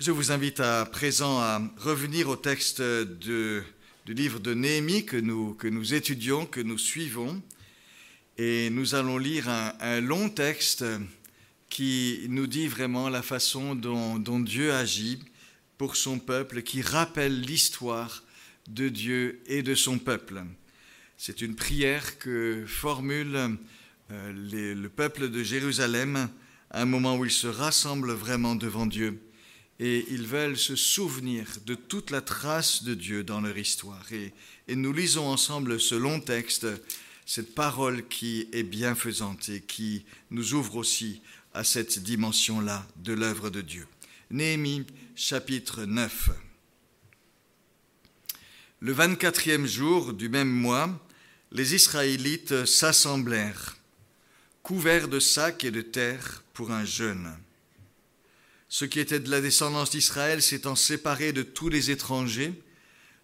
Je vous invite à présent à revenir au texte du livre de Néhémie que nous, étudions, que nous suivons. Et nous allons lire un, long texte qui nous dit vraiment la façon dont, Dieu agit pour son peuple, qui rappelle l'histoire de Dieu et de son peuple. C'est une prière que formule euh, le peuple de Jérusalem à un moment où ils se rassemblent vraiment devant Dieu et ils veulent se souvenir de toute la trace de Dieu dans leur histoire. Et, nous lisons ensemble ce long texte, cette parole qui est bienfaisante et qui nous ouvre aussi à cette dimension-là de l'œuvre de Dieu. Néhémie chapitre 9. Le 24e jour du même mois, les Israélites s'assemblèrent, couverts de sacs et de terre pour un jeûne. Ceux qui étaient de la descendance d'Israël, s'étant séparés de tous les étrangers,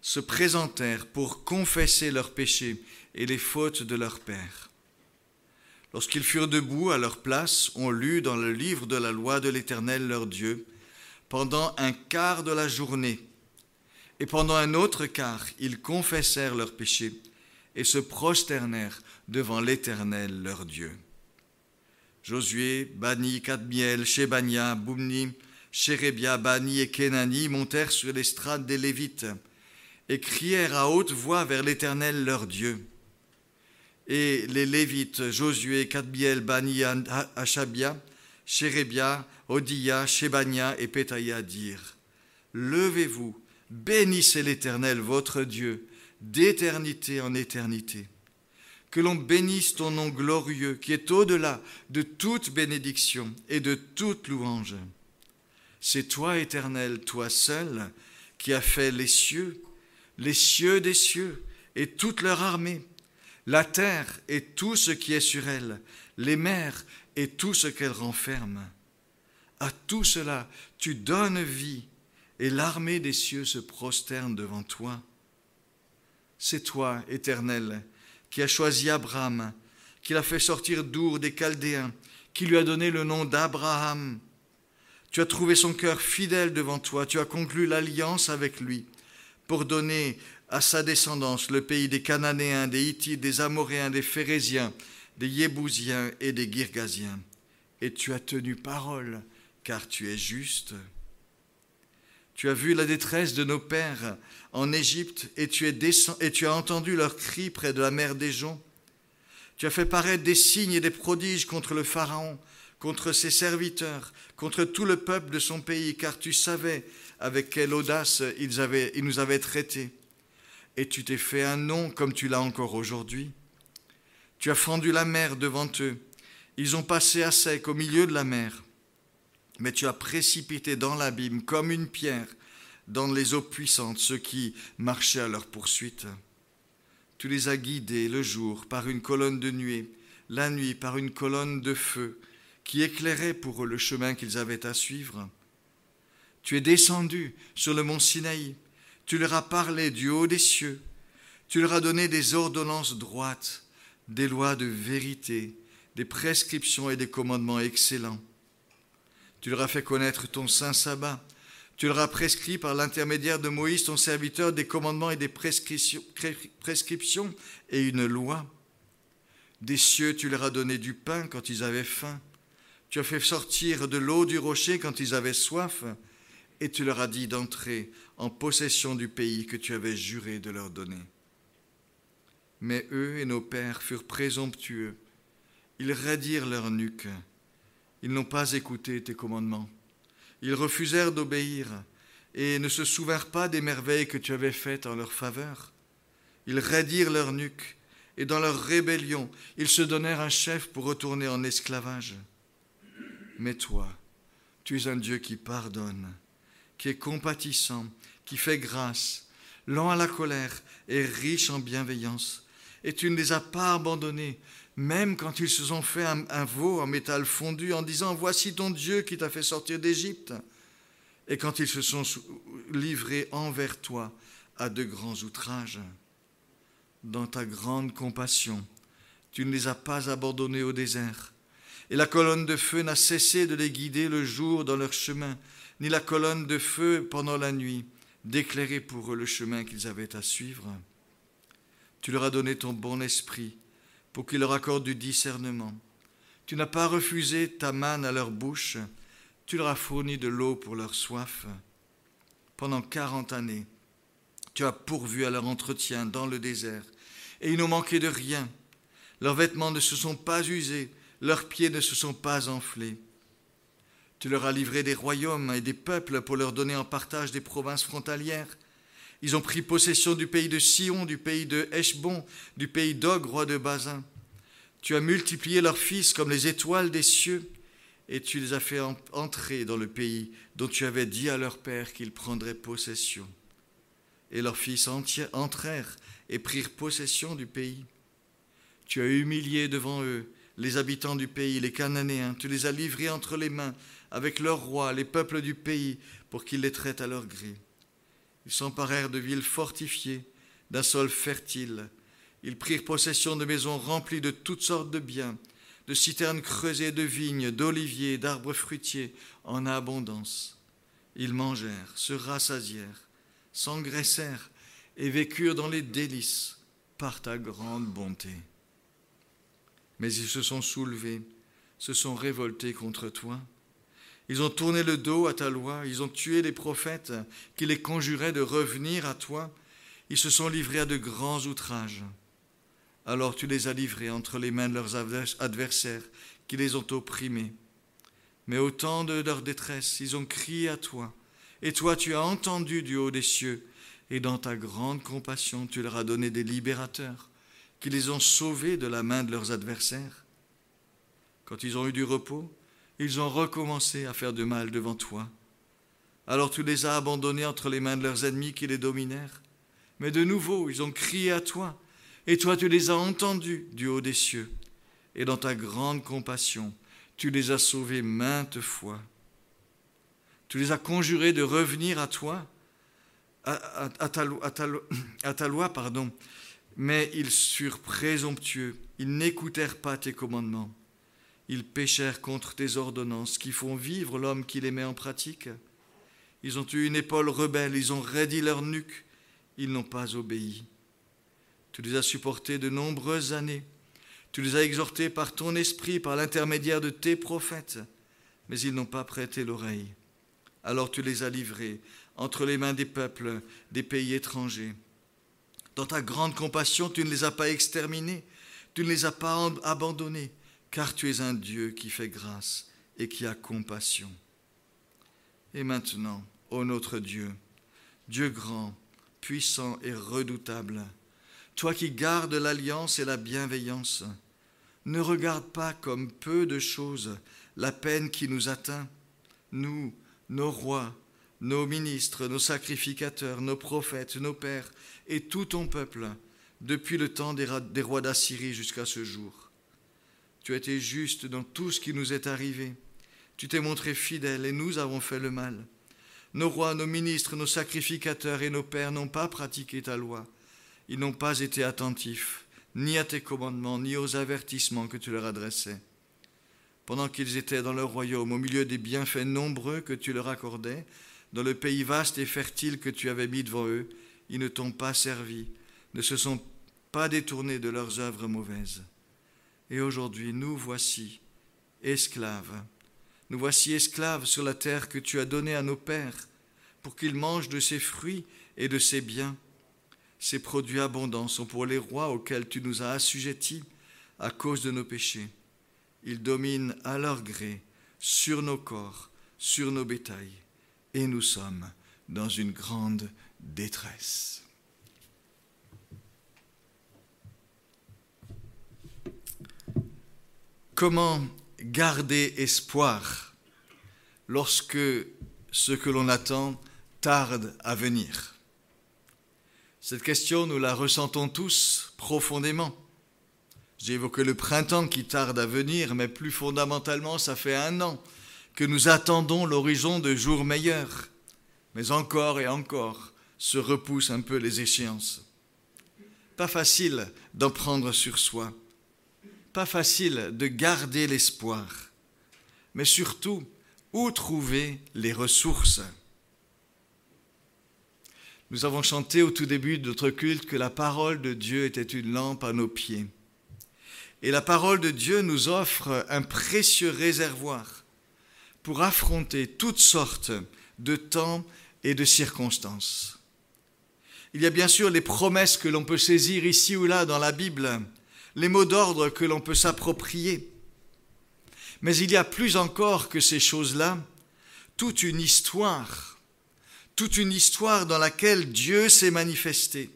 se présentèrent pour confesser leurs péchés et les fautes de leurs pères. Lorsqu'ils furent debout à leur place, on lut dans le livre de la loi de l'Éternel leur Dieu pendant un quart de la journée, et pendant un autre quart, ils confessèrent leurs péchés et se prosternèrent devant l'Éternel leur Dieu. Josué, Bani, Kadmiel, Shebania, Boumni, Shérébia, Bani et Kenani montèrent sur l'estrade des Lévites et crièrent à haute voix vers l'Éternel leur Dieu. Et les Lévites, Josué, Kadmiel, Bani, Achabia, Shérébia, Odia, Shebania et Pétaïa dirent Levez-vous, bénissez l'Éternel votre Dieu, d'éternité en éternité. Que l'on bénisse ton nom glorieux qui est au-delà de toute bénédiction et de toute louange. C'est toi, Éternel, toi seul, qui as fait les cieux, les cieux des cieux et toute leur armée, la terre et tout ce qui est sur elle, les mers et tout ce qu'elles renferment. À tout cela, tu donnes vie, et l'armée des cieux se prosterne devant toi. C'est toi, Éternel, qui as choisi Abraham, qui l'a fait sortir d'Our des Chaldéens, qui lui a donné le nom d'Abraham. Tu as trouvé son cœur fidèle devant toi, tu as conclu l'alliance avec lui pour donner à sa descendance le pays des Cananéens, des Hittites, des Amoréens, des Phérésiens, des Yébousiens et des Girgasiens. Et tu as tenu parole, car tu es juste. Tu as vu la détresse de nos pères en Égypte et tu, es et tu as entendu leurs cris près de la mer des joncs. Tu as fait paraître des signes et des prodiges contre le Pharaon, contre ses serviteurs, contre tout le peuple de son pays, car tu savais avec quelle audace ils, avaient, ils nous avaient traités. Et tu t'es fait un nom comme tu l'as encore aujourd'hui. Tu as fendu la mer devant eux. Ils ont passé à sec au milieu de la mer. Mais tu as précipité dans l'abîme comme une pierre dans les eaux puissantes ceux qui marchaient à leur poursuite. Tu les as guidés le jour par une colonne de nuée, la nuit par une colonne de feu qui éclairait pour eux le chemin qu'ils avaient à suivre. Tu es descendu sur le mont Sinaï, tu leur as parlé du haut des cieux, tu leur as donné des ordonnances droites, des lois de vérité, des prescriptions et des commandements excellents. Tu leur as fait connaître ton saint sabbat, tu leur as prescrit par l'intermédiaire de Moïse, ton serviteur, des commandements et des prescriptions, et une loi. Des cieux, tu leur as donné du pain quand ils avaient faim. Tu as fait sortir de l'eau du rocher quand ils avaient soif. Et tu leur as dit d'entrer en possession du pays que tu avais juré de leur donner. Mais eux et nos pères furent présomptueux. Ils raidirent leur nuque. Ils n'ont pas écouté tes commandements. Ils refusèrent d'obéir et ne se souvinrent pas des merveilles que tu avais faites en leur faveur. Ils raidirent leur nuque et dans leur rébellion, ils se donnèrent un chef pour retourner en esclavage. Mais toi, tu es un Dieu qui pardonne, qui est compatissant, qui fait grâce, lent à la colère et riche en bienveillance. Et tu ne les as pas abandonnés, même quand ils se sont fait un, veau en métal fondu en disant Voici ton Dieu qui t'a fait sortir d'Égypte. Et quand ils se sont livrés envers toi à de grands outrages. Dans ta grande compassion, tu ne les as pas abandonnés au désert. Et la colonne de feu n'a cessé de les guider le jour dans leur chemin, ni la colonne de feu pendant la nuit, d'éclairer pour eux le chemin qu'ils avaient à suivre. Tu leur as donné ton bon esprit pour qu'il leur accorde du discernement. Tu n'as pas refusé ta manne à leur bouche, tu leur as fourni de l'eau pour leur soif. Pendant quarante années, tu as pourvu à leur entretien dans le désert, et ils n'ont manqué de rien. Leurs vêtements ne se sont pas usés, leurs pieds ne se sont pas enflés. Tu leur as livré des royaumes et des peuples pour leur donner en partage des provinces frontalières. Ils ont pris possession du pays de Sion, du pays de Heshbon, du pays d'Og, roi de Bazin. Tu as multiplié leurs fils comme les étoiles des cieux, et tu les as fait entrer dans le pays dont tu avais dit à leur père qu'ils prendraient possession. Et leurs fils entrèrent et prirent possession du pays. Tu as humilié devant eux les habitants du pays, les Cananéens, tu les as livrés entre les mains avec leurs rois, les peuples du pays, pour qu'ils les traitent à leur gré. Ils s'emparèrent de villes fortifiées, d'un sol fertile. Ils prirent possession de maisons remplies de toutes sortes de biens, de citernes creusées de vignes, d'oliviers, d'arbres fruitiers en abondance. Ils mangèrent, se rassasièrent, s'engraissèrent et vécurent dans les délices par ta grande bonté. Mais ils se sont soulevés, se sont révoltés contre toi ils ont tourné le dos à ta loi, ils ont tué les prophètes qui les conjuraient de revenir à toi, ils se sont livrés à de grands outrages. Alors tu les as livrés entre les mains de leurs adversaires qui les ont opprimés. Mais au temps de leur détresse, ils ont crié à toi, et toi tu as entendu du haut des cieux, et dans ta grande compassion tu leur as donné des libérateurs qui les ont sauvés de la main de leurs adversaires. Quand ils ont eu du repos, ils ont recommencé à faire de mal devant toi. Alors tu les as abandonnés entre les mains de leurs ennemis qui les dominèrent. Mais de nouveau, ils ont crié à toi, et toi tu les as entendus du haut des cieux. Et dans ta grande compassion, tu les as sauvés maintes fois. Tu les as conjurés de revenir à toi, à, ta, à ta loi, pardon. Mais ils furent présomptueux, ils n'écoutèrent pas tes commandements. Ils péchèrent contre tes ordonnances qui font vivre l'homme qui les met en pratique. Ils ont eu une épaule rebelle, ils ont raidi leur nuque, ils n'ont pas obéi. Tu les as supportés de nombreuses années, tu les as exhortés par ton esprit, par l'intermédiaire de tes prophètes, mais ils n'ont pas prêté l'oreille. Alors tu les as livrés entre les mains des peuples, des pays étrangers. Dans ta grande compassion, tu ne les as pas exterminés, tu ne les as pas abandonnés, car tu es un Dieu qui fait grâce et qui a compassion. Et maintenant, ô notre Dieu, Dieu grand, puissant et redoutable, toi qui gardes l'alliance et la bienveillance, ne regarde pas comme peu de choses la peine qui nous atteint, nous, nos rois, nos ministres, nos sacrificateurs, nos prophètes, nos pères et tout ton peuple, depuis le temps des rois d'Assyrie jusqu'à ce jour. Tu as juste dans tout ce qui nous est arrivé. Tu t'es montré fidèle et nous avons fait le mal. Nos rois, nos ministres, nos sacrificateurs et nos pères n'ont pas pratiqué ta loi. Ils n'ont pas été attentifs, ni à tes commandements, ni aux avertissements que tu leur adressais. Pendant qu'ils étaient dans leur royaume, au milieu des bienfaits nombreux que tu leur accordais, dans le pays vaste et fertile que tu avais mis devant eux, ils ne t'ont pas servi, ne se sont pas détournés de leurs œuvres mauvaises. Et aujourd'hui, nous voici esclaves. Nous voici esclaves sur la terre que tu as donnée à nos pères, pour qu'ils mangent de ses fruits et de ses biens. Ces produits abondants sont pour les rois auxquels tu nous as assujettis à cause de nos péchés. Ils dominent à leur gré sur nos corps, sur nos bétails, et nous sommes dans une grande détresse. Comment garder espoir lorsque ce que l'on attend tarde à venir? Cette question, nous la ressentons tous profondément. J'ai évoqué le printemps qui tarde à venir, mais plus fondamentalement, ça fait un an que nous attendons l'horizon de jours meilleurs. Mais encore et encore se repoussent un peu les échéances. Pas facile d'en prendre sur soi pas facile de garder l'espoir, mais surtout Où trouver les ressources? Nous avons chanté au tout début de notre culte que la parole de Dieu était une lampe à nos pieds. Et la parole de Dieu nous offre un précieux réservoir pour affronter toutes sortes de temps et de circonstances. Il y a bien sûr les promesses que l'on peut saisir ici ou là dans la Bible, les mots d'ordre que l'on peut s'approprier. Mais il y a plus encore que ces choses-là, toute une histoire, toute une histoire dans laquelle Dieu s'est manifesté,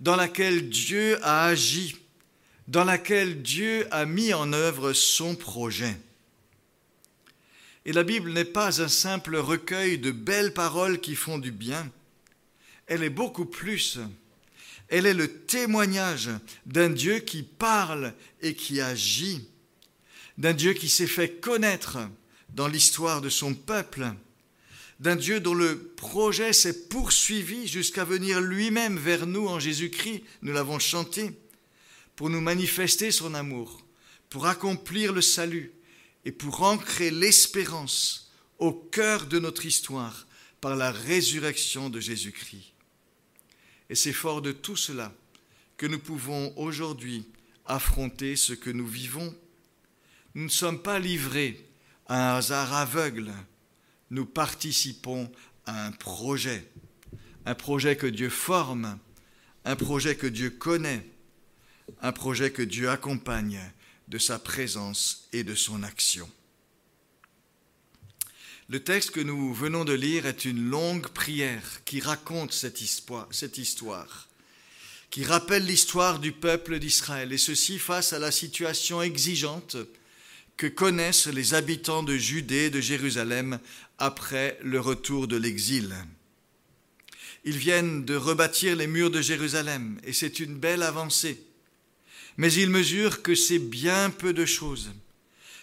dans laquelle Dieu a agi, dans laquelle Dieu a mis en œuvre son projet. Et la Bible n'est pas un simple recueil de belles paroles qui font du bien, elle est beaucoup plus. Elle est le témoignage d'un Dieu qui parle et qui agit, d'un Dieu qui s'est fait connaître dans l'histoire de son peuple, d'un Dieu dont le projet s'est poursuivi jusqu'à venir lui-même vers nous en Jésus-Christ, nous l'avons chanté, pour nous manifester son amour, pour accomplir le salut et pour ancrer l'espérance au cœur de notre histoire par la résurrection de Jésus-Christ. Et c'est fort de tout cela que nous pouvons aujourd'hui affronter ce que nous vivons. Nous ne sommes pas livrés à un hasard aveugle, nous participons à un projet, un projet que Dieu forme, un projet que Dieu connaît, un projet que Dieu accompagne de sa présence et de son action. Le texte que nous venons de lire est une longue prière qui raconte cette histoire, qui rappelle l'histoire du peuple d'Israël, et ceci face à la situation exigeante que connaissent les habitants de Judée et de Jérusalem après le retour de l'exil. Ils viennent de rebâtir les murs de Jérusalem, et c'est une belle avancée mais il mesure que c'est bien peu de choses,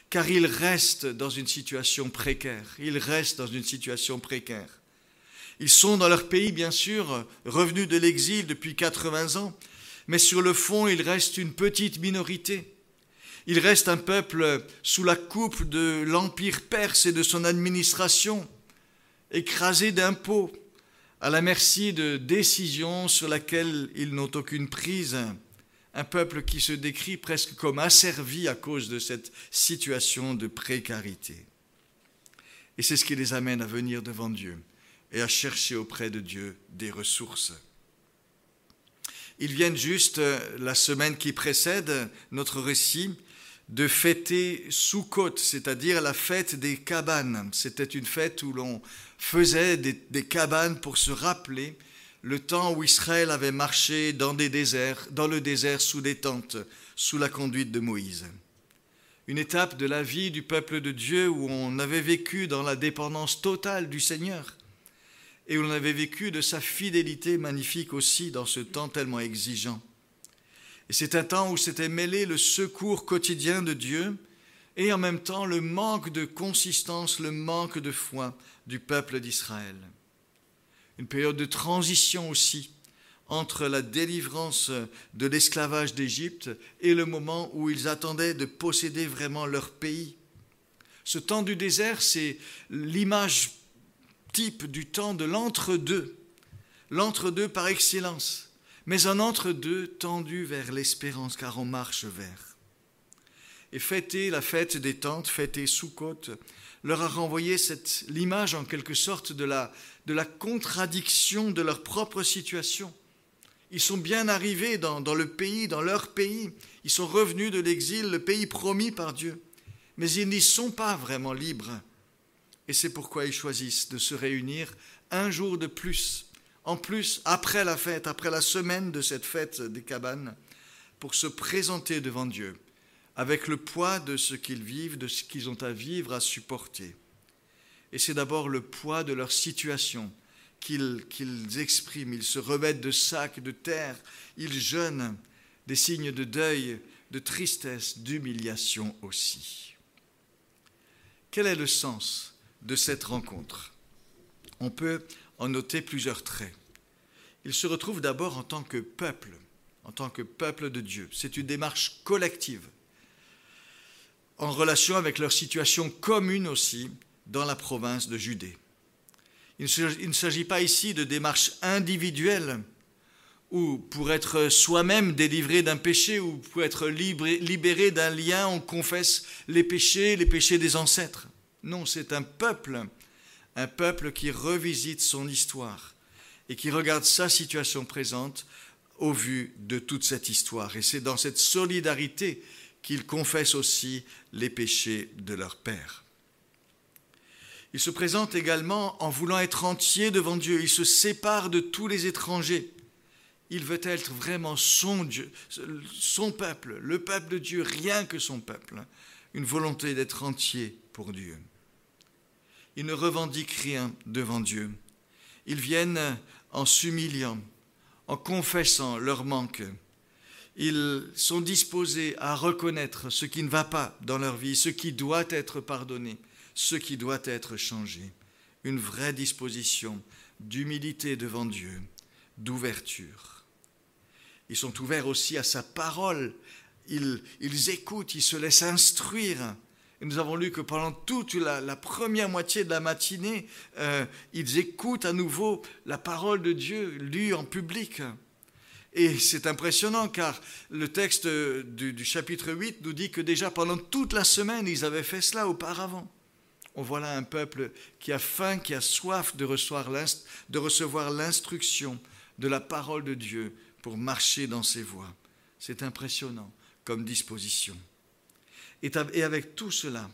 car il reste dans une situation précaire. Ils restent dans une situation précaire. Ils sont dans leur pays, bien sûr, revenus de l'exil depuis 80 ans, mais sur le fond, il reste une petite minorité. Il reste un peuple sous la coupe de l'Empire perse et de son administration, écrasé d'impôts, à la merci de décisions sur lesquelles ils n'ont aucune prise un peuple qui se décrit presque comme asservi à cause de cette situation de précarité. Et c'est ce qui les amène à venir devant Dieu et à chercher auprès de Dieu des ressources. Ils viennent juste euh, la semaine qui précède notre récit de fêter Sukkot, c'est-à-dire la fête des cabanes. C'était une fête où l'on faisait des, des, cabanes pour se rappeler le temps où Israël avait marché dans des déserts, dans le désert sous des tentes, sous la conduite de Moïse. Une étape de la vie du peuple de Dieu où on avait vécu dans la dépendance totale du Seigneur et où l'on avait vécu de sa fidélité magnifique aussi dans ce temps tellement exigeant. Et c'est un temps où s'était mêlé le secours quotidien de Dieu et en même temps le manque de consistance, le manque de foi du peuple d'Israël une période de transition aussi entre la délivrance de l'esclavage d'Égypte et le moment où ils attendaient de posséder vraiment leur pays. Ce temps du désert, c'est l'image type du temps de l'entre-deux, l'entre-deux par excellence, mais un entre-deux tendu vers l'espérance, car on marche vers. Et fêter la fête des tentes, fêter Sukkot, leur a renvoyé l'image en quelque sorte de la, de la contradiction de leur propre situation. Ils sont bien arrivés dans, le pays, dans leur pays. Ils sont revenus de l'exil, le pays promis par Dieu. Mais ils n'y sont pas vraiment libres. Et c'est pourquoi ils choisissent de se réunir un jour de plus, en plus après la fête, après la semaine de cette fête des cabanes, pour se présenter devant Dieu avec le poids de ce qu'ils vivent, de ce qu'ils ont à vivre, à supporter. Et c'est d'abord le poids de leur situation qu'ils expriment. Ils se remettent de sacs, de terre, ils jeûnent, des signes de deuil, de tristesse, d'humiliation aussi. Quel est le sens de cette rencontre? On peut en noter plusieurs traits. Ils se retrouvent d'abord en tant que peuple, en tant que peuple de Dieu. C'est une démarche collective en relation avec leur situation commune aussi dans la province de Judée. Il ne s'agit pas ici de démarches individuelles ou pour être soi-même délivré d'un péché ou pour être libéré d'un lien, on confesse les péchés, les péchés des ancêtres. Non, c'est un peuple, un peuple qui revisite son histoire et qui regarde sa situation présente au vu de toute cette histoire. Et c'est dans cette solidarité qu'ils confessent aussi les péchés de leur Père. Ils se présentent également en voulant être entiers devant Dieu. Ils se séparent de tous les étrangers. Il veut être vraiment son Dieu, son peuple, le peuple de Dieu, rien que son peuple. Une volonté d'être entier pour Dieu. Ils ne revendiquent rien devant Dieu. Ils viennent en s'humiliant, en confessant leur manque. Ils sont disposés à reconnaître ce qui ne va pas dans leur vie, ce qui doit être pardonné, ce qui doit être changé. Une vraie disposition d'humilité devant Dieu, d'ouverture. Ils sont ouverts aussi à sa parole. Ils, ils écoutent, ils se laissent instruire et nous avons lu que pendant toute la, première moitié de la matinée, euh, ils écoutent à nouveau la parole de Dieu lue en public. Et c'est impressionnant car le texte du, du, chapitre 8 nous dit que déjà pendant toute la semaine, ils avaient fait cela auparavant. On voit là un peuple qui a faim, qui a soif de recevoir l'instruction de la parole de Dieu pour marcher dans ses voies. C'est impressionnant comme disposition. Et avec tout cela,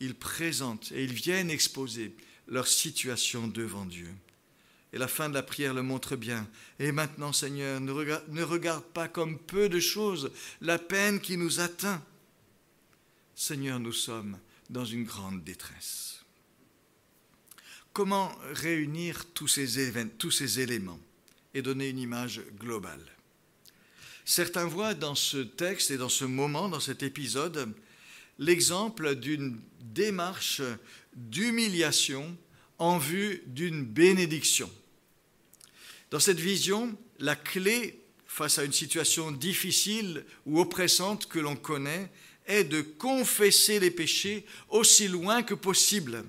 ils présentent et ils viennent exposer leur situation devant Dieu. Et la fin de la prière le montre bien. Et maintenant, Seigneur, ne regarde, ne regarde pas comme peu de choses la peine qui nous atteint. Seigneur, nous sommes dans une grande détresse. Comment réunir tous ces, tous ces éléments et donner une image globale? Certains voient dans ce texte et dans ce moment, dans cet épisode, l'exemple d'une démarche d'humiliation en vue d'une bénédiction. Dans cette vision, la clé face à une situation difficile ou oppressante que l'on connaît est de confesser les péchés aussi loin que possible.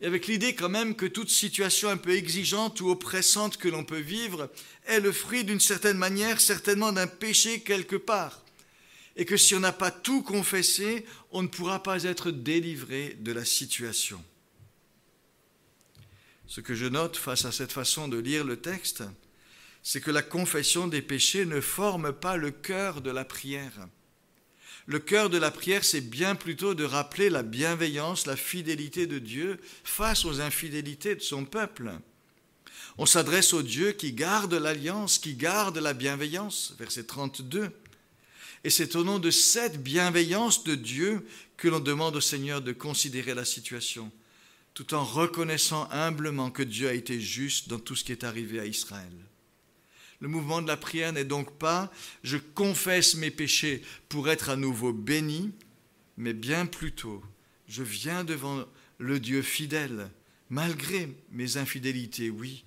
Et avec l'idée quand même que toute situation un peu exigeante ou oppressante que l'on peut vivre est le fruit d'une certaine manière, certainement d'un péché quelque part et que si on n'a pas tout confessé, on ne pourra pas être délivré de la situation. Ce que je note face à cette façon de lire le texte, c'est que la confession des péchés ne forme pas le cœur de la prière. Le cœur de la prière, c'est bien plutôt de rappeler la bienveillance, la fidélité de Dieu face aux infidélités de son peuple. On s'adresse au Dieu qui garde l'alliance, qui garde la bienveillance, verset 32. Et c'est au nom de cette bienveillance de Dieu que l'on demande au Seigneur de considérer la situation, tout en reconnaissant humblement que Dieu a été juste dans tout ce qui est arrivé à Israël. Le mouvement de la prière n'est donc pas je confesse mes péchés pour être à nouveau béni, mais bien plutôt je viens devant le Dieu fidèle, malgré mes infidélités, oui,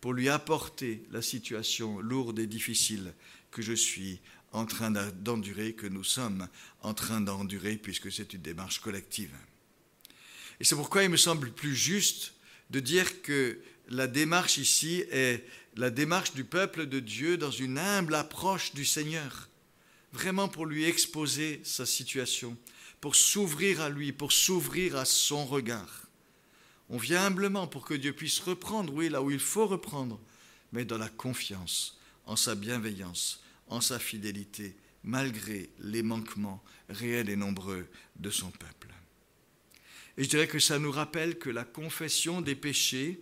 pour lui apporter la situation lourde et difficile que je suis en train d'endurer, que nous sommes en train d'endurer, puisque c'est une démarche collective. Et c'est pourquoi il me semble plus juste de dire que la démarche ici est la démarche du peuple de Dieu dans une humble approche du Seigneur, vraiment pour lui exposer sa situation, pour s'ouvrir à lui, pour s'ouvrir à son regard. On vient humblement pour que Dieu puisse reprendre, oui, là où il faut reprendre, mais dans la confiance, en sa bienveillance, en sa fidélité, malgré les manquements réels et nombreux de son peuple. Et je dirais que ça nous rappelle que la confession des péchés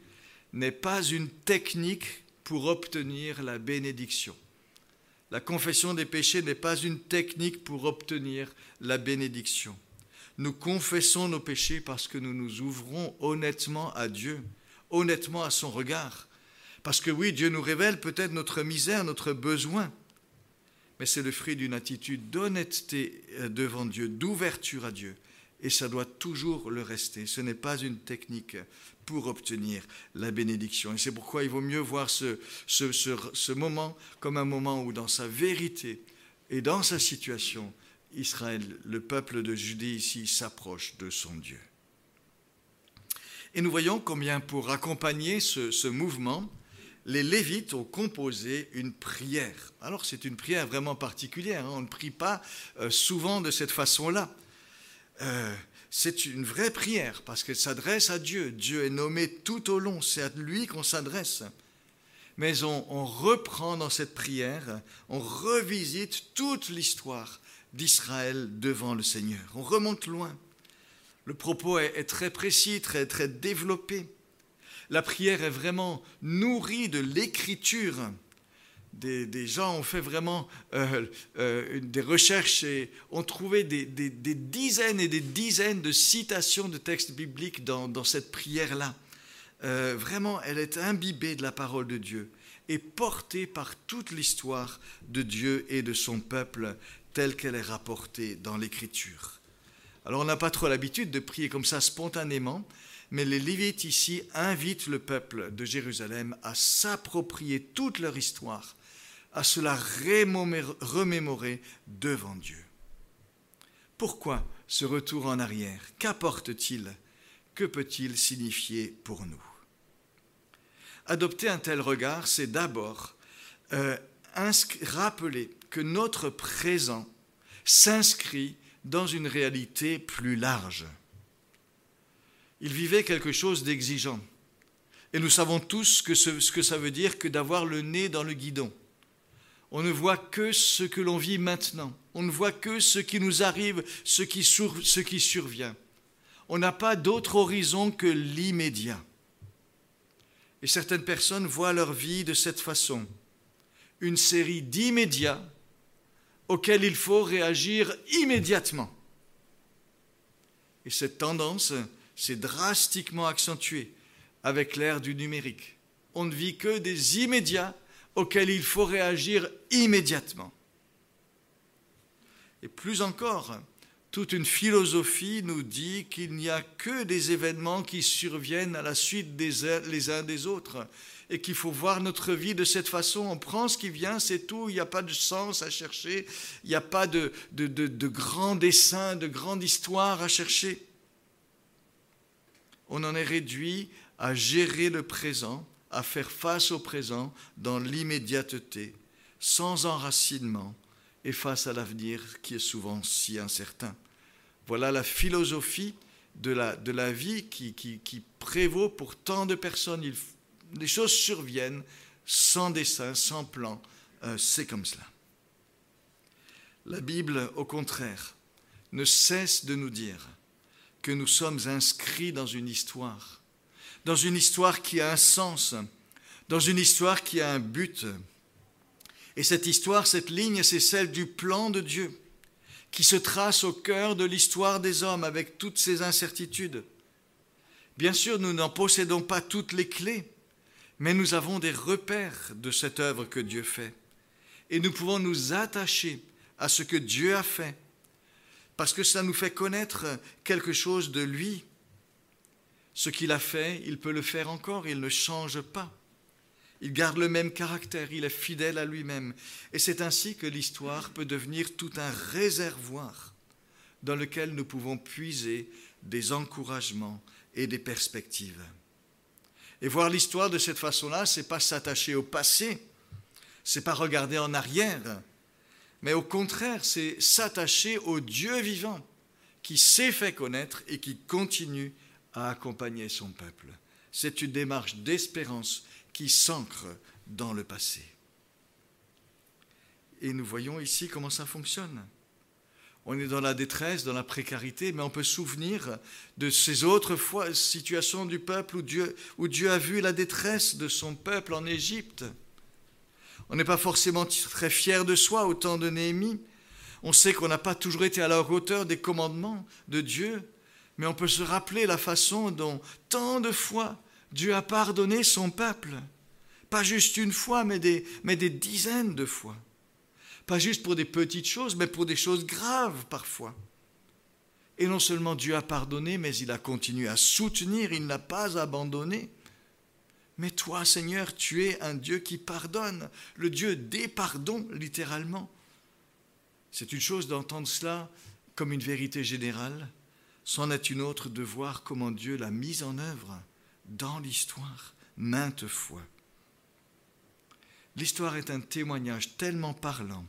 n'est pas une technique pour obtenir la bénédiction. La confession des péchés n'est pas une technique pour obtenir la bénédiction. Nous confessons nos péchés parce que nous nous ouvrons honnêtement à Dieu, honnêtement à son regard. Parce que oui, Dieu nous révèle peut-être notre misère, notre besoin, mais c'est le fruit d'une attitude d'honnêteté euh, devant Dieu, d'ouverture à Dieu. Et ça doit toujours le rester. Ce n'est pas une technique pour obtenir la bénédiction. Et c'est pourquoi il vaut mieux voir ce, ce, ce, moment comme un moment où, dans sa vérité et dans sa situation, Israël, le peuple de Judée ici, s'approche de son Dieu. Et nous voyons combien pour accompagner ce, mouvement, les Lévites ont composé une prière. Alors c'est une prière vraiment particulière, hein. on ne prie pas euh, souvent de cette façon-là. Euh, c'est une vraie prière parce qu'elle s'adresse à Dieu. Dieu est nommé tout au long, c'est à lui qu'on s'adresse. Mais on, reprend dans cette prière, on revisite toute l'histoire d'Israël devant le Seigneur. On remonte loin. Le propos est, très précis, très, très développé. La prière est vraiment nourrie de l'écriture. Des, gens ont fait vraiment euh, euh, des recherches et ont trouvé des, dizaines et des dizaines de citations de textes bibliques dans, cette prière-là. Euh, vraiment, elle est imbibée de la parole de Dieu et portée par toute l'histoire de Dieu et de son peuple telle qu'elle est rapportée dans l'Écriture. Alors on n'a pas trop l'habitude de prier comme ça spontanément, mais les Lévites ici invitent le peuple de Jérusalem à s'approprier toute leur histoire, à se la remémorer devant Dieu. Pourquoi ce retour en arrière? Qu'apporte-t-il? Que peut-il signifier pour nous? Adopter un tel regard, c'est d'abord euh, rappeler que notre présent s'inscrit dans une réalité plus large. Il vivait quelque chose d'exigeant. Et nous savons tous que ce, que ça veut dire que d'avoir le nez dans le guidon. On ne voit que ce que l'on vit maintenant. On ne voit que ce qui nous arrive, ce qui, survient. On n'a pas d'autre horizon que l'immédiat. Et certaines personnes voient leur vie de cette façon. Une série d'immédiats auquel il faut réagir immédiatement. Et cette tendance s'est drastiquement accentuée avec l'ère du numérique. On ne vit que des immédiats auxquels il faut réagir immédiatement. Et plus encore, toute une philosophie nous dit qu'il n'y a que des événements qui surviennent à la suite des les uns des autres et qu'il faut voir notre vie de cette façon. On prend ce qui vient, c'est tout, il n'y a pas de sens à chercher, il n'y a pas de, de, de, de grand dessin, de grande histoire à chercher. On en est réduit à gérer le présent, à faire face au présent dans l'immédiateté, sans enracinement et face à l'avenir qui est souvent si incertain. Voilà la philosophie de la, de la vie qui, qui, prévaut pour tant de personnes. Les choses surviennent sans dessin, sans plan. Euh, c'est comme cela. La Bible, au contraire, ne cesse de nous dire que nous sommes inscrits dans une histoire, dans une histoire qui a un sens, dans une histoire qui a un but. Et cette histoire, cette ligne, c'est celle du plan de Dieu, qui se trace au cœur de l'histoire des hommes avec toutes ses incertitudes. Bien sûr, nous n'en possédons pas toutes les clés, mais nous avons des repères de cette œuvre que Dieu fait. Et nous pouvons nous attacher à ce que Dieu a fait, parce que ça nous fait connaître quelque chose de lui. Ce qu'il a fait, il peut le faire encore, il ne change pas. Il garde le même caractère, il est fidèle à lui-même. Et c'est ainsi que l'histoire peut devenir tout un réservoir dans lequel nous pouvons puiser des encouragements et des perspectives. Et voir l'histoire de cette façon-là, c'est pas s'attacher au passé, c'est pas regarder en arrière, mais au contraire, c'est s'attacher au Dieu vivant qui s'est fait connaître et qui continue à accompagner son peuple. C'est une démarche d'espérance qui s'ancre dans le passé. Et nous voyons ici comment ça fonctionne on est dans la détresse, dans la précarité, mais on peut souvenir de ces autres fois, situations du peuple où Dieu, où Dieu a vu la détresse de son peuple en Égypte. On n'est pas forcément très fier de soi au temps de Néhémie. On sait qu'on n'a pas toujours été à la hauteur des commandements de Dieu, mais on peut se rappeler la façon dont tant de fois Dieu a pardonné son peuple. Pas juste une fois, mais des, mais des dizaines de fois. Pas juste pour des petites choses, mais pour des choses graves parfois. Et non seulement Dieu a pardonné, mais il a continué à soutenir, il n'a pas abandonné. Mais toi, Seigneur, tu es un Dieu qui pardonne, le Dieu des pardons, littéralement. C'est une chose d'entendre cela comme une vérité générale, c'en est une autre de voir comment Dieu l'a mise en œuvre dans l'histoire maintes fois. L'histoire est un témoignage tellement parlant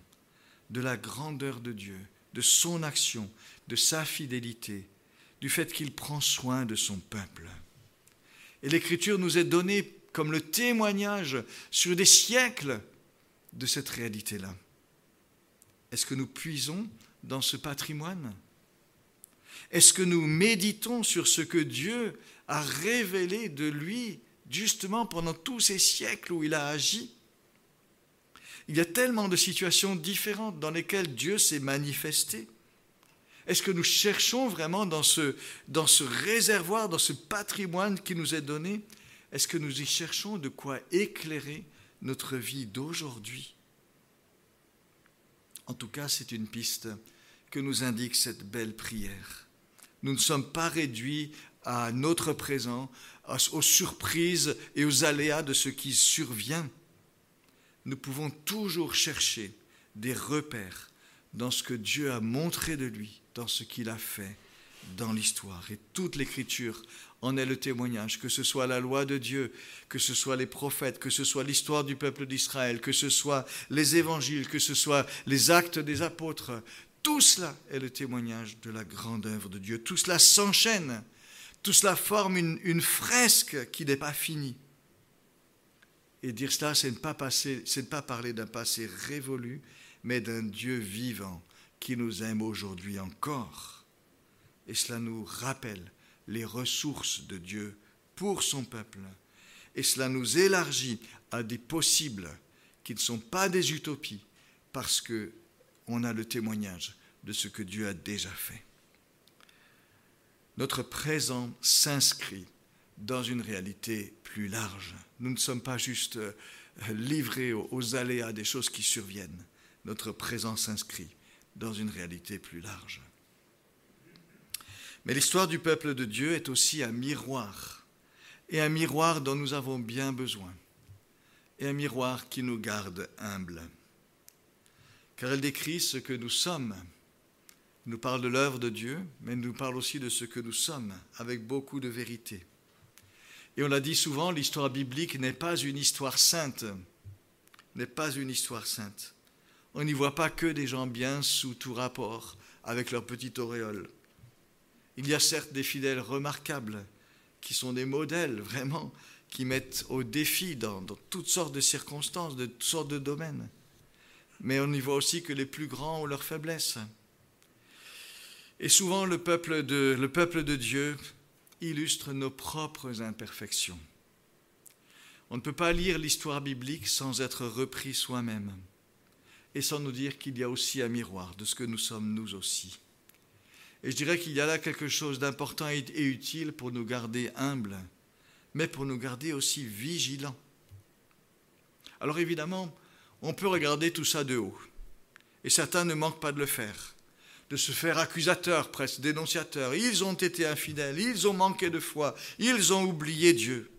de la grandeur de Dieu, de son action, de sa fidélité, du fait qu'il prend soin de son peuple. Et l'Écriture nous est donnée comme le témoignage sur des siècles de cette réalité-là. Est-ce que nous puisons dans ce patrimoine Est-ce que nous méditons sur ce que Dieu a révélé de lui justement pendant tous ces siècles où il a agi? Il y a tellement de situations différentes dans lesquelles Dieu s'est manifesté. Est-ce que nous cherchons vraiment dans ce, dans ce réservoir, dans ce patrimoine qui nous est donné, est-ce que nous y cherchons de quoi éclairer notre vie d'aujourd'hui? En tout cas, c'est une piste que nous indique cette belle prière. Nous ne sommes pas réduits à notre présent, aux surprises et aux aléas de ce qui survient. Nous pouvons toujours chercher des repères dans ce que Dieu a montré de lui, dans ce qu'il a fait dans l'histoire. Et toute l'écriture en est le témoignage, que ce soit la loi de Dieu, que ce soit les prophètes, que ce soit l'histoire du peuple d'Israël, que ce soit les évangiles, que ce soit les actes des apôtres. Tout cela est le témoignage de la grande œuvre de Dieu. Tout cela s'enchaîne. Tout cela forme une, fresque qui n'est pas finie. Et dire cela, c'est ne, pas ne pas parler d'un passé révolu, mais d'un Dieu vivant qui nous aime aujourd'hui encore. Et cela nous rappelle les ressources de Dieu pour son peuple. Et cela nous élargit à des possibles qui ne sont pas des utopies, parce que on a le témoignage de ce que Dieu a déjà fait. Notre présent s'inscrit dans une réalité plus large. Nous ne sommes pas juste euh, livrés aux aléas des choses qui surviennent. Notre présent s'inscrit dans une réalité plus large. Mais l'histoire du peuple de Dieu est aussi un miroir, et un miroir dont nous avons bien besoin, et un miroir qui nous garde humbles. Car elle décrit ce que nous sommes, nous parle de l'œuvre de Dieu, mais nous parle aussi de ce que nous sommes, avec beaucoup de vérité. Et on l'a dit souvent, l'histoire biblique n'est pas une histoire sainte, n'est pas une histoire sainte. On n'y voit pas que des gens bien sous tout rapport, avec leur petite auréole. Il y a certes des fidèles remarquables, qui sont des modèles vraiment, qui mettent au défi dans, toutes sortes de circonstances, de toutes sortes de domaines. Mais on y voit aussi que les plus grands ont leurs faiblesses. Et souvent le peuple de, le peuple de Dieu illustre nos propres imperfections. On ne peut pas lire l'histoire biblique sans être repris soi-même et sans nous dire qu'il y a aussi un miroir de ce que nous sommes nous aussi. Et je dirais qu'il y a là quelque chose d'important et utile pour nous garder humbles, mais pour nous garder aussi vigilants. Alors évidemment, on peut regarder tout ça de haut, et certains ne manquent pas de le faire, de se faire accusateurs, presque dénonciateurs. Ils ont été infidèles, ils ont manqué de foi, ils ont oublié Dieu.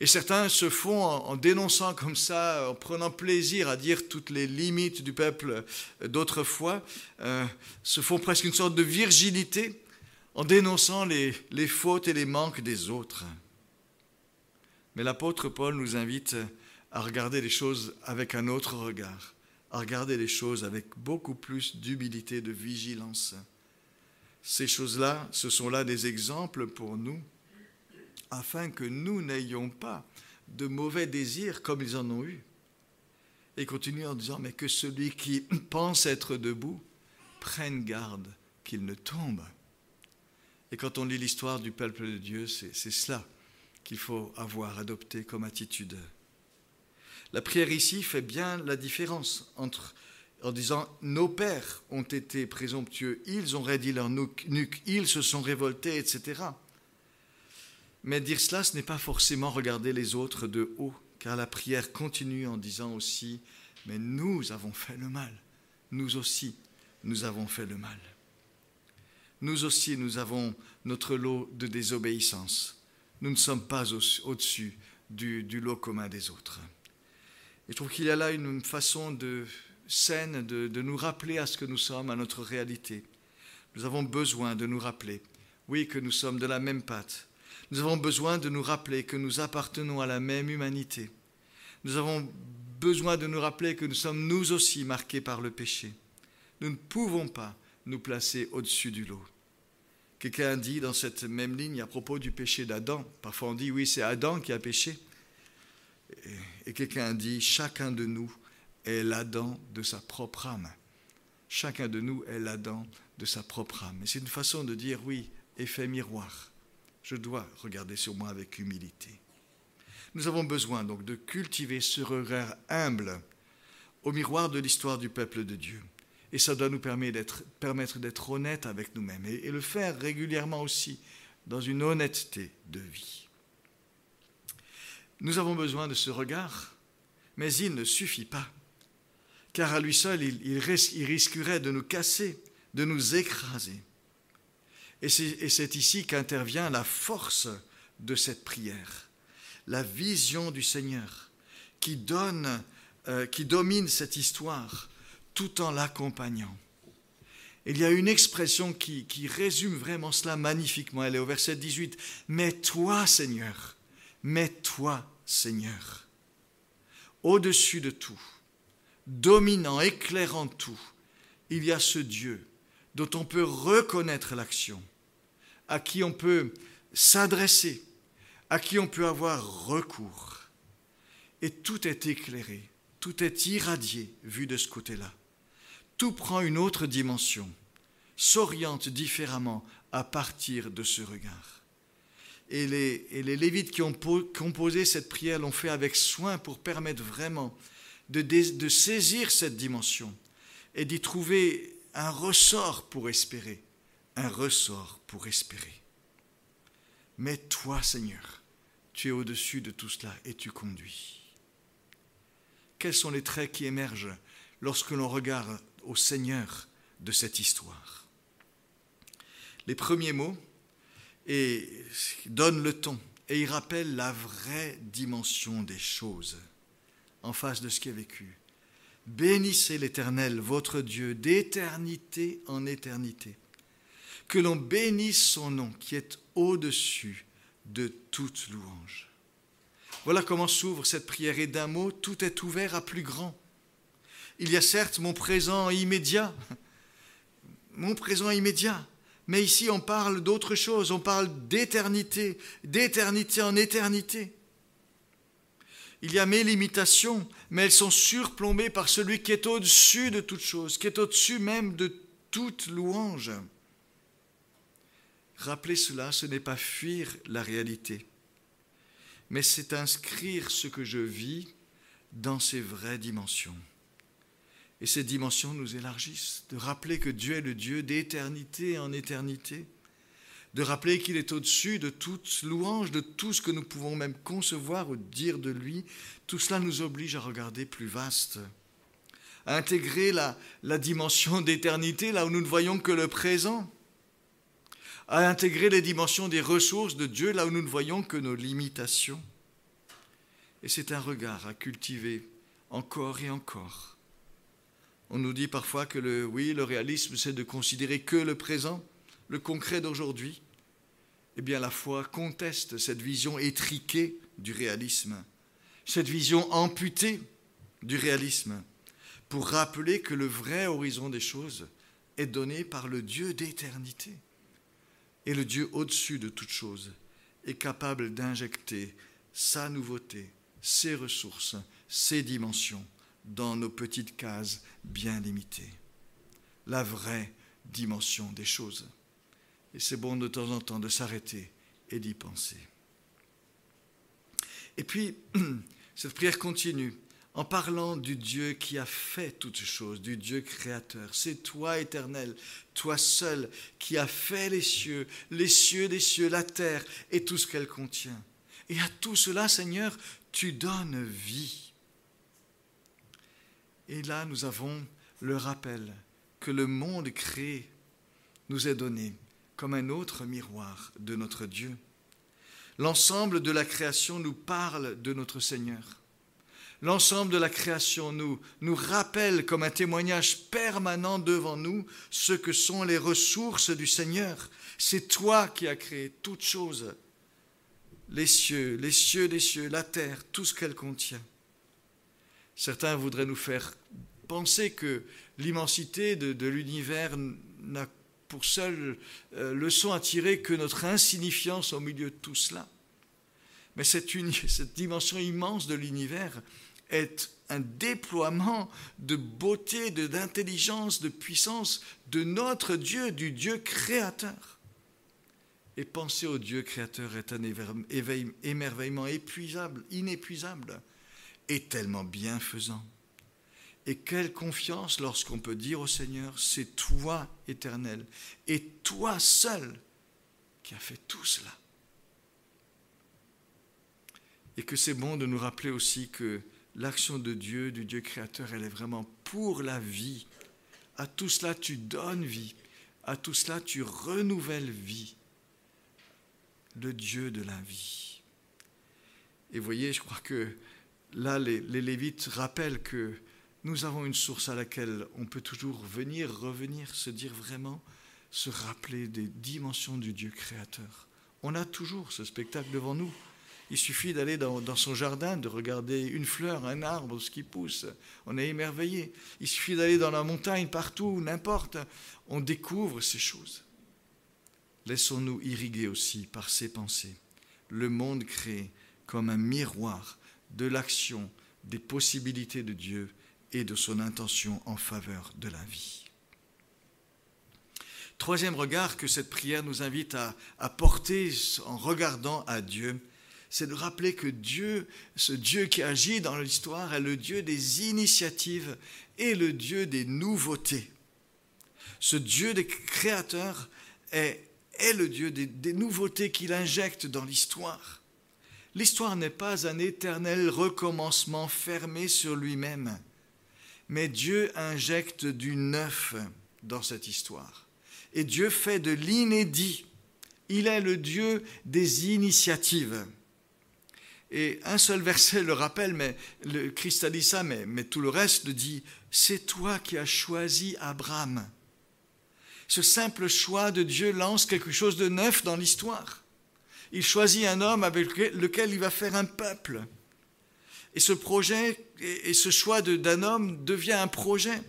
Et certains se font en, dénonçant comme ça, en prenant plaisir à dire toutes les limites du peuple d'autrefois, euh, se font presque une sorte de virginité en dénonçant les, les fautes et les manques des autres. Mais l'apôtre Paul nous invite à regarder les choses avec un autre regard, à regarder les choses avec beaucoup plus d'humilité, de vigilance. Ces choses-là, ce sont là des exemples pour nous afin que nous n'ayons pas de mauvais désirs comme ils en ont eu. Et continue en disant, mais que celui qui pense être debout prenne garde qu'il ne tombe. Et quand on lit l'histoire du peuple de Dieu, c'est cela qu'il faut avoir adopté comme attitude. La prière ici fait bien la différence en disant nos pères ont été présomptueux, ils ont raidi leur nuque, ils se sont révoltés, etc. Mais dire cela, ce n'est pas forcément regarder les autres de haut, car la prière continue en disant aussi, mais nous avons fait le mal, nous aussi, nous avons fait le mal. Nous aussi, nous avons notre lot de désobéissance. Nous ne sommes pas au-dessus du, lot commun des autres. Et je trouve qu'il y a là une façon de saine de, de nous rappeler à ce que nous sommes, à notre réalité. Nous avons besoin de nous rappeler, oui, que nous sommes de la même pâte. Nous avons besoin de nous rappeler que nous appartenons à la même humanité. Nous avons besoin de nous rappeler que nous sommes nous aussi marqués par le péché. Nous ne pouvons pas nous placer au-dessus du lot. Quelqu'un dit dans cette même ligne à propos du péché d'Adam, parfois on dit oui c'est Adam qui a péché, quelqu'un dit chacun de nous est l'Adam de sa propre âme. Chacun de nous est l'Adam de sa propre âme. Et c'est une façon de dire oui, effet miroir. Je dois regarder sur moi avec humilité. Nous avons besoin donc de cultiver ce regard humble au miroir de l'histoire du peuple de Dieu. Et ça doit nous permettre d'être honnêtes avec nous-mêmes et, et le faire régulièrement aussi dans une honnêteté de vie. Nous avons besoin de ce regard, mais il ne suffit pas, car à lui seul, il, risquerait de nous casser, de nous écraser. Et c'est ici qu'intervient la force de cette prière, la vision du Seigneur qui donne, euh, qui domine cette histoire tout en l'accompagnant. Il y a une expression qui, qui, résume vraiment cela magnifiquement. Elle est au verset 18. Mais toi, Seigneur, mais toi, Seigneur, au-dessus de tout, dominant, éclairant tout, il y a ce Dieu dont on peut reconnaître l'action, à qui on peut s'adresser, à qui on peut avoir recours. Et tout est éclairé, tout est irradié vu de ce côté-là tout prend une autre dimension, s'oriente différemment à partir de ce regard. Et les, les Lévites qui ont composé cette prière l'ont fait avec soin pour permettre vraiment de, de saisir cette dimension et d'y trouver un ressort pour espérer, un ressort pour espérer. Mais toi, Seigneur, tu es au-dessus de tout cela et tu conduis. Quels sont les traits qui émergent lorsque l'on regarde au Seigneur de cette histoire? Les premiers mots et donnent le ton et ils rappellent la vraie dimension des choses en face de ce qui est vécu. Bénissez l'Éternel, votre Dieu, d'éternité en éternité. Que l'on bénisse son nom qui est au-dessus de toute louange. Voilà comment s'ouvre cette prière et d'un mot, tout est ouvert à plus grand. Il y a certes mon présent immédiat, mon présent immédiat, mais ici on parle d'autre chose, on parle d'éternité, d'éternité en éternité. Il y a mes limitations, mais elles sont surplombées par celui qui est au-dessus de toute chose, qui est au-dessus même de toute louange. Rappeler cela, ce n'est pas fuir la réalité, mais c'est inscrire ce que je vis dans ses vraies dimensions. Et ces dimensions nous élargissent, de rappeler que Dieu est le Dieu d'éternité en éternité, de rappeler qu'il est au-dessus de toute louange, de tout ce que nous pouvons même concevoir ou dire de lui. Tout cela nous oblige à regarder plus vaste, à intégrer la, la dimension d'éternité là où nous ne voyons que le présent, à intégrer les dimensions des ressources de Dieu là où nous ne voyons que nos limitations. Et c'est un regard à cultiver encore et encore on nous dit parfois que le, oui, le réalisme, c'est de considérer que le présent, le concret d'aujourd'hui. Eh bien, la foi conteste cette vision étriquée du réalisme, cette vision amputée du réalisme, pour rappeler que le vrai horizon des choses est donné par le Dieu d'éternité. Et le Dieu au-dessus de toute chose est capable d'injecter sa nouveauté, ses ressources, ses dimensions dans nos petites cases bien limitées. La vraie dimension des choses. Et c'est bon de temps en temps de s'arrêter et d'y penser. Et puis, cette prière continue en parlant du Dieu qui a fait toutes choses, du Dieu créateur. C'est toi, éternel, toi seul, qui a fait les cieux, les cieux des cieux, la terre et tout ce qu'elle contient. Et à tout cela, Seigneur, tu donnes vie. Et là, nous avons le rappel que le monde créé nous est donné comme un autre miroir de notre Dieu. L'ensemble de la création nous parle de notre Seigneur. L'ensemble de la création nous, nous rappelle comme un témoignage permanent devant nous ce que sont les ressources du Seigneur. C'est toi qui as créé toutes choses, les cieux, les cieux des cieux, la terre, tout ce qu'elle contient. Certains voudraient nous faire penser que l'immensité de, l'univers n'a pour seule euh, leçon à tirer que notre insignifiance au milieu de tout cela. Mais cette, cette dimension immense de l'univers est un déploiement de beauté, d'intelligence, de, puissance de notre Dieu, du Dieu créateur. Et penser au Dieu créateur est un émerveillement épuisable, inépuisable et tellement bienfaisant. Et quelle confiance lorsqu'on peut dire au Seigneur, c'est toi éternel, et toi seul qui as fait tout cela. Et que c'est bon de nous rappeler aussi que l'action de Dieu, du Dieu créateur, elle est vraiment pour la vie. À tout cela, tu donnes vie. À tout cela, tu renouvelles vie. Le Dieu de la vie. Et voyez, je crois que là, les, Lévites rappellent que nous avons une source à laquelle on peut toujours venir, revenir, se dire vraiment, se rappeler des dimensions du Dieu créateur. On a toujours ce spectacle devant nous. Il suffit d'aller dans, son jardin, de regarder une fleur, un arbre, ce qui pousse. On est émerveillé. Il suffit d'aller dans la montagne, partout, n'importe. On découvre ces choses. Laissons-nous irriguer aussi par ces pensées. Le monde créé comme un miroir de l'action, des possibilités de Dieu et de son intention en faveur de la vie. Troisième regard que cette prière nous invite à, porter en regardant à Dieu, c'est de rappeler que Dieu, ce Dieu qui agit dans l'histoire, est le Dieu des initiatives et le Dieu des nouveautés. Ce Dieu des créateurs est, est le Dieu des nouveautés qu'il injecte dans l'histoire. L'histoire n'est pas un éternel recommencement fermé sur lui-même, mais Dieu injecte du neuf dans cette histoire. Et Dieu fait de l'inédit. Il est le Dieu des initiatives. Et un seul verset le rappelle, mais le dit ça, mais tout le reste le dit, c'est toi qui as choisi Abraham. Ce simple choix de Dieu lance quelque chose de neuf dans l'histoire. Il choisit un homme avec lequel il va faire un peuple. Et ce projet et ce choix d'un homme devient un projet.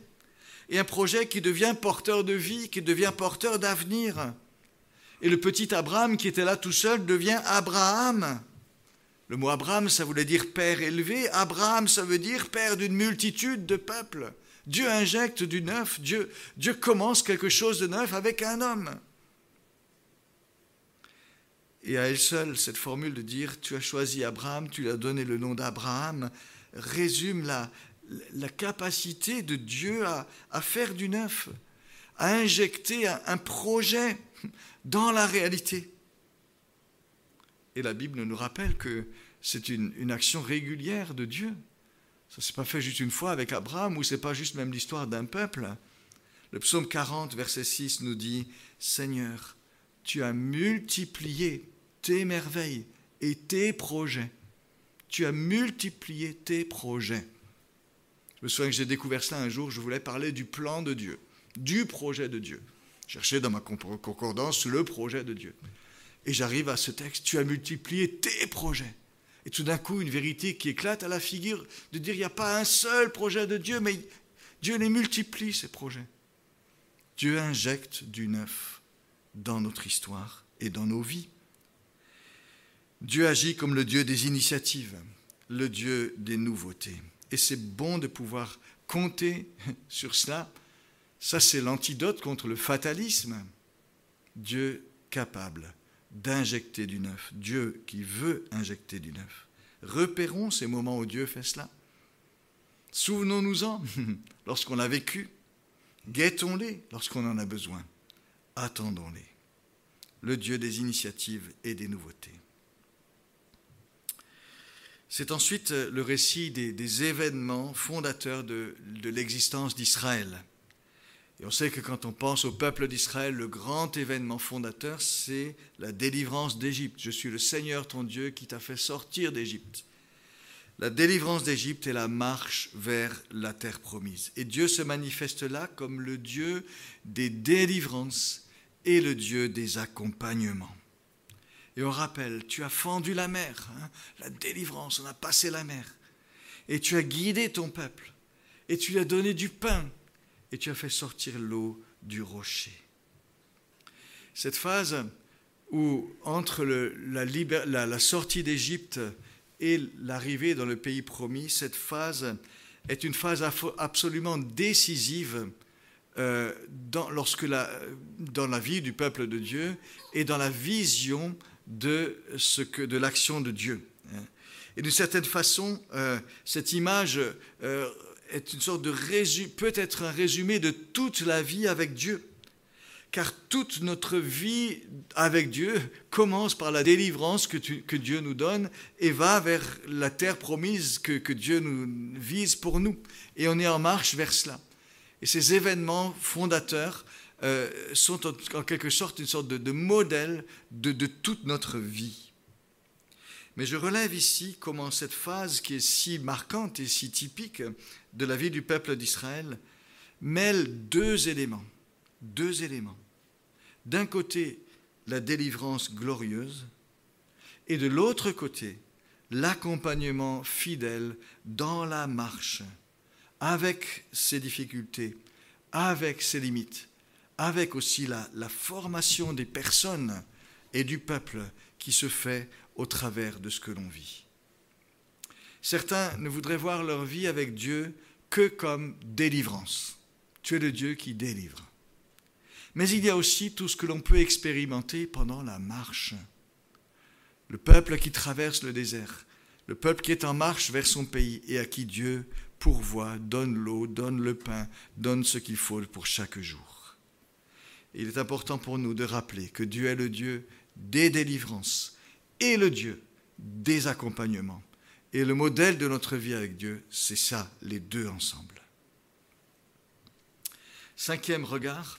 Et un projet qui devient porteur de vie, qui devient porteur d'avenir. Et le petit Abraham qui était là tout seul devient Abraham. Le mot Abraham, ça voulait dire père élevé. Abraham, ça veut dire père d'une multitude de peuples. Dieu injecte du neuf, Dieu, Dieu commence quelque chose de neuf avec un homme. Et à elle seule, cette formule de dire tu as choisi Abraham, tu lui as donné le nom d'Abraham, résume la, capacité de Dieu à, faire du neuf, à injecter un, projet dans la réalité. Et la Bible nous rappelle que c'est une, action régulière de Dieu. Ça ne s'est pas fait juste une fois avec Abraham, ou c'est pas juste même l'histoire d'un peuple. Le psaume 40, verset 6 nous dit, Seigneur, tu as multiplié tes merveilles et tes projets. Tu as multiplié tes projets. Je me souviens que j'ai découvert cela un jour, je voulais parler du plan de Dieu, du projet de Dieu. Je cherchais dans ma concordance le projet de Dieu. Et j'arrive à ce texte, tu as multiplié tes projets. Et tout d'un coup, une vérité qui éclate à la figure de dire, il n'y a pas un seul projet de Dieu, mais Dieu les multiplie, ces projets. Dieu injecte du neuf dans notre histoire et dans nos vies. Dieu agit comme le Dieu des initiatives, le Dieu des nouveautés. Et c'est bon de pouvoir compter sur cela. Ça, c'est l'antidote contre le fatalisme. Dieu capable d'injecter du neuf, Dieu qui veut injecter du neuf. Repérons ces moments où Dieu fait cela. Souvenons-nous-en lorsqu'on l'a vécu. Guettons-les lorsqu'on en a besoin. Attendons-les. Le Dieu des initiatives et des nouveautés. C'est ensuite le récit des, événements fondateurs de l'existence d'Israël. Et on sait que quand on pense au peuple d'Israël, le grand événement fondateur, c'est la délivrance d'Égypte. Je suis le Seigneur ton Dieu qui t'a fait sortir d'Égypte. la délivrance d'Égypte et la marche vers la terre promise. Et Dieu se manifeste là comme le Dieu des délivrances et le Dieu des accompagnements. Et on rappelle, tu as fendu la mer, hein, la délivrance, on a passé la mer. Et tu as guidé ton peuple, et tu lui as donné du pain, et tu as fait sortir l'eau du rocher. Cette phase où entre la sortie d'Égypte et l'arrivée dans le pays promis, cette phase est une phase absolument décisive euh, dans, lorsque la, dans la vie du peuple de Dieu et dans la vision de, ce que, de l'action de Dieu. Hein. Et d'une certaine façon, euh, cette image euh, est une sorte de peut être un résumé de toute la vie avec Dieu car toute notre vie avec Dieu commence par la délivrance que, Dieu nous donne et va vers la terre promise que, Dieu nous vise pour nous. Et on est en marche vers cela. Et ces événements fondateurs euh, sont en, quelque sorte une sorte de, modèle de, toute notre vie. Mais je relève ici comment cette phase qui est si marquante et si typique de la vie du peuple d'Israël mêle deux éléments. D'un côté, la délivrance glorieuse, et de l'autre côté, l'accompagnement fidèle dans la marche, avec ses difficultés, avec ses limites, avec aussi la, formation des personnes et du peuple qui se fait au travers de ce que l'on vit. Certains ne voudraient voir leur vie avec Dieu que comme délivrance. Tu es le Dieu qui délivre. Mais il y a aussi tout ce que l'on peut expérimenter pendant la marche. Le peuple qui traverse le désert, le peuple qui est en marche vers son pays et à qui Dieu pourvoit, donne l'eau, donne le pain, donne ce qu'il faut pour chaque jour. Il est important pour nous de rappeler que Dieu est le Dieu des délivrances et le Dieu des accompagnements. Et le modèle de notre vie avec Dieu, c'est ça, les deux ensemble. Cinquième regard,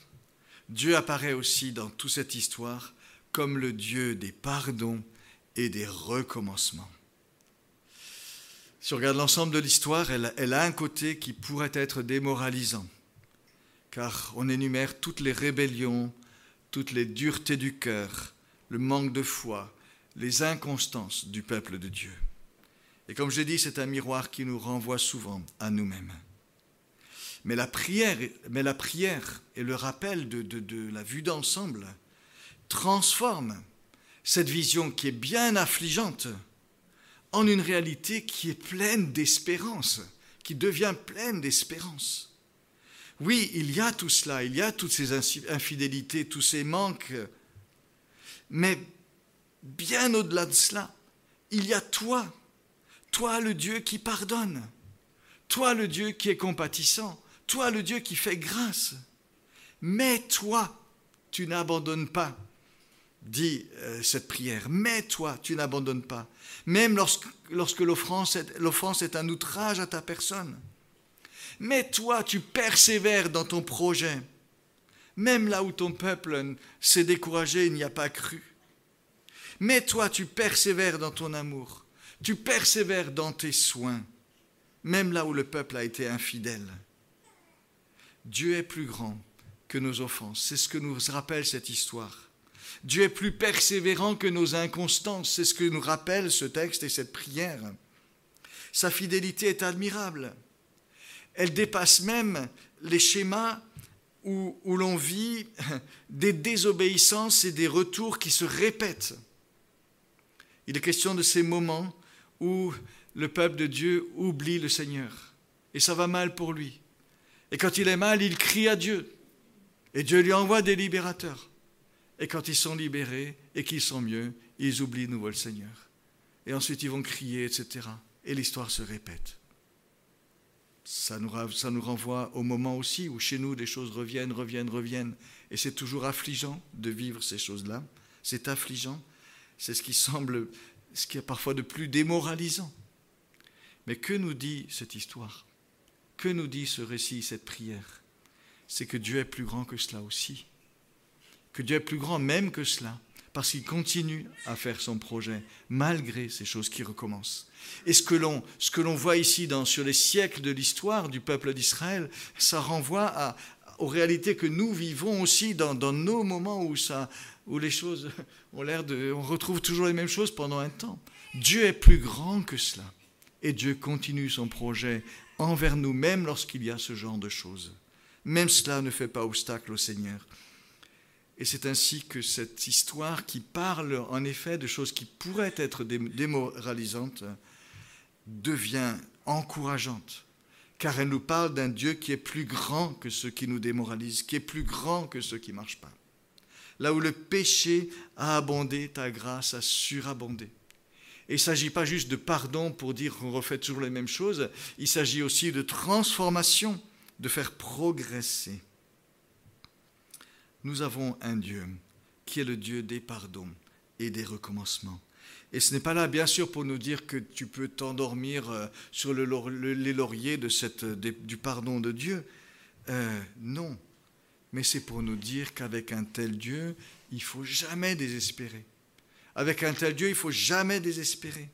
Dieu apparaît aussi dans toute cette histoire comme le Dieu des pardons et des recommencements. Si on regarde l'ensemble de l'histoire, elle, a un côté qui pourrait être démoralisant, car on énumère toutes les rébellions, toutes les duretés du cœur, le manque de foi, les inconstances du peuple de Dieu. Et comme je dit, c'est un miroir qui nous renvoie souvent à nous-mêmes. Mais la prière, mais la prière et le rappel de la vue d'ensemble transforment cette vision qui est bien affligeante en une réalité qui est pleine d'espérance, qui devient pleine d'espérance. Oui, il y a tout cela, il y a toutes ces infidélités, tous ces manques, mais bien au-delà de cela, il y a toi, toi le Dieu qui pardonne, toi le Dieu qui est compatissant, toi le Dieu qui fait grâce. Mais toi, tu n'abandonnes pas, dit euh, cette prière. Mais toi, tu n'abandonnes pas. Même lorsque, l'offrance est, un outrage à ta personne. Mais toi, tu persévères dans ton projet. Même là où ton peuple s'est découragé, il n'y a pas cru. Mais toi, tu persévères dans ton amour. Tu persévères dans tes soins. Même là où le peuple a été infidèle. Dieu est plus grand que nos offenses. C'est ce que nous rappelle cette histoire. Dieu est plus persévérant que nos inconstances. C'est ce que nous rappelle ce texte et cette prière. Sa fidélité est admirable. Elle dépasse même les schémas où, où l'on vit des désobéissances et des retours qui se répètent. Il est question de ces moments où le peuple de Dieu oublie le Seigneur. Et ça va mal pour lui. Et quand il est mal, il crie à Dieu. Et Dieu lui envoie des libérateurs. Et quand ils sont libérés et qu'ils sont mieux, ils oublient de nouveau le Seigneur. Et ensuite ils vont crier, etc. Et l'histoire se répète. Ça nous, renvoie au moment aussi où chez nous des choses reviennent, reviennent, reviennent. Et c'est toujours affligeant de vivre ces choses-là. C'est affligeant. C'est ce qui semble, ce qui est parfois de plus démoralisant. Mais que nous dit cette histoire? Que nous dit ce récit, cette prière? C'est que Dieu est plus grand que cela aussi. Que Dieu est plus grand même que cela. parce qu'il continue à faire son projet malgré ces choses qui recommencent. Et ce que l'on, ce que l'on voit ici dans, sur les siècles de l'histoire du peuple d'Israël, ça renvoie à, aux réalités que nous vivons aussi dans, nos moments où, ça, où les choses ont l'air de... On retrouve toujours les mêmes choses pendant un temps. Dieu est plus grand que cela. Et Dieu continue son projet envers nous, même lorsqu'il y a ce genre de choses. Même cela ne fait pas obstacle au Seigneur. Et c'est ainsi que cette histoire qui parle en effet de choses qui pourraient être démoralisantes devient encourageante, car elle nous parle d'un Dieu qui est plus grand que ceux qui nous démoralisent, qui est plus grand que ceux qui ne marchent pas. Là où le péché a abondé, ta grâce a surabondé. Et il ne s'agit pas juste de pardon pour dire qu'on refait toujours les mêmes choses, il s'agit aussi de transformation, de faire progresser nous avons un Dieu qui est le Dieu des pardons et des recommencements. Et ce n'est pas là, bien sûr, pour nous dire que tu peux t'endormir euh, sur le, les lauriers cette, du pardon de Dieu. Euh, non, mais c'est pour nous dire qu'avec un tel Dieu, il faut jamais désespérer. Avec un tel Dieu, il faut jamais désespérer.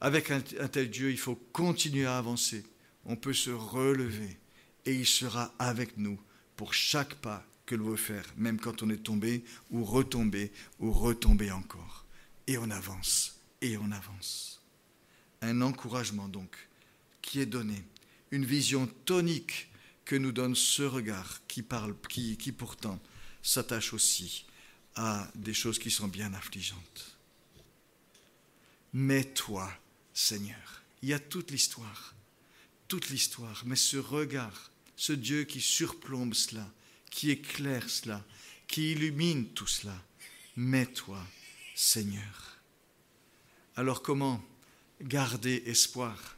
Avec un tel Dieu, il faut continuer à avancer. On peut se relever et il sera avec nous pour chaque pas que l'on veut faire, même quand on est tombé, ou retombé, ou retombé encore. Et on avance, et on avance. Un encouragement donc qui est donné, une vision tonique que nous donne ce regard qui parle, qui, qui pourtant s'attache aussi à des choses qui sont bien affligeantes. Mais toi, Seigneur, il y a toute l'histoire, toute l'histoire, mais ce regard, ce Dieu qui surplombe cela, qui éclaire cela, qui illumine tout cela. Mais toi, Seigneur. Alors comment garder espoir?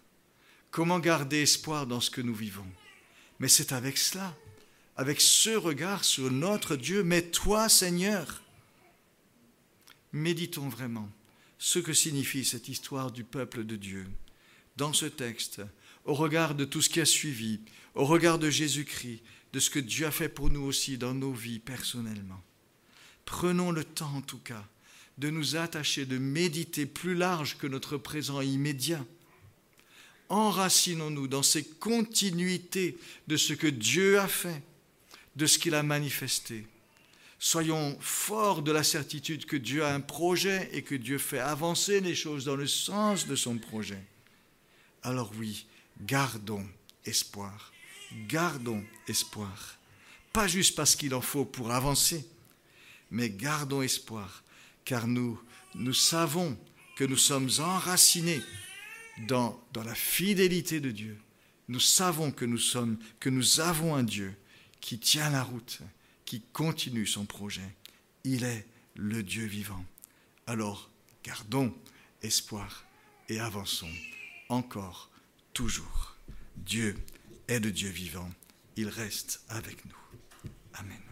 Comment garder espoir dans ce que nous vivons? Mais c'est avec cela, avec ce regard sur notre Dieu, mais toi, Seigneur. Méditons vraiment ce que signifie cette histoire du peuple de Dieu dans ce texte, au regard de tout ce qui a suivi, au regard de Jésus-Christ, de ce que Dieu a fait pour nous aussi dans nos vies personnellement. Prenons le temps en tout cas de nous attacher, de méditer plus large que notre présent immédiat. Enracinons-nous dans ces continuités de ce que Dieu a fait, de ce qu'il a manifesté. Soyons forts de la certitude que Dieu a un projet et que Dieu fait avancer les choses dans le sens de son projet. Alors oui, gardons espoir gardons espoir. Pas juste parce qu'il en faut pour avancer, mais gardons espoir, car nous, nous savons que nous sommes enracinés dans, dans la fidélité de Dieu. Nous savons que nous sommes, que nous avons un Dieu qui tient la route, qui continue son projet. Il est le Dieu vivant. Alors, gardons espoir et avançons encore, toujours. Dieu est de Dieu vivant. Il reste avec nous. Amen.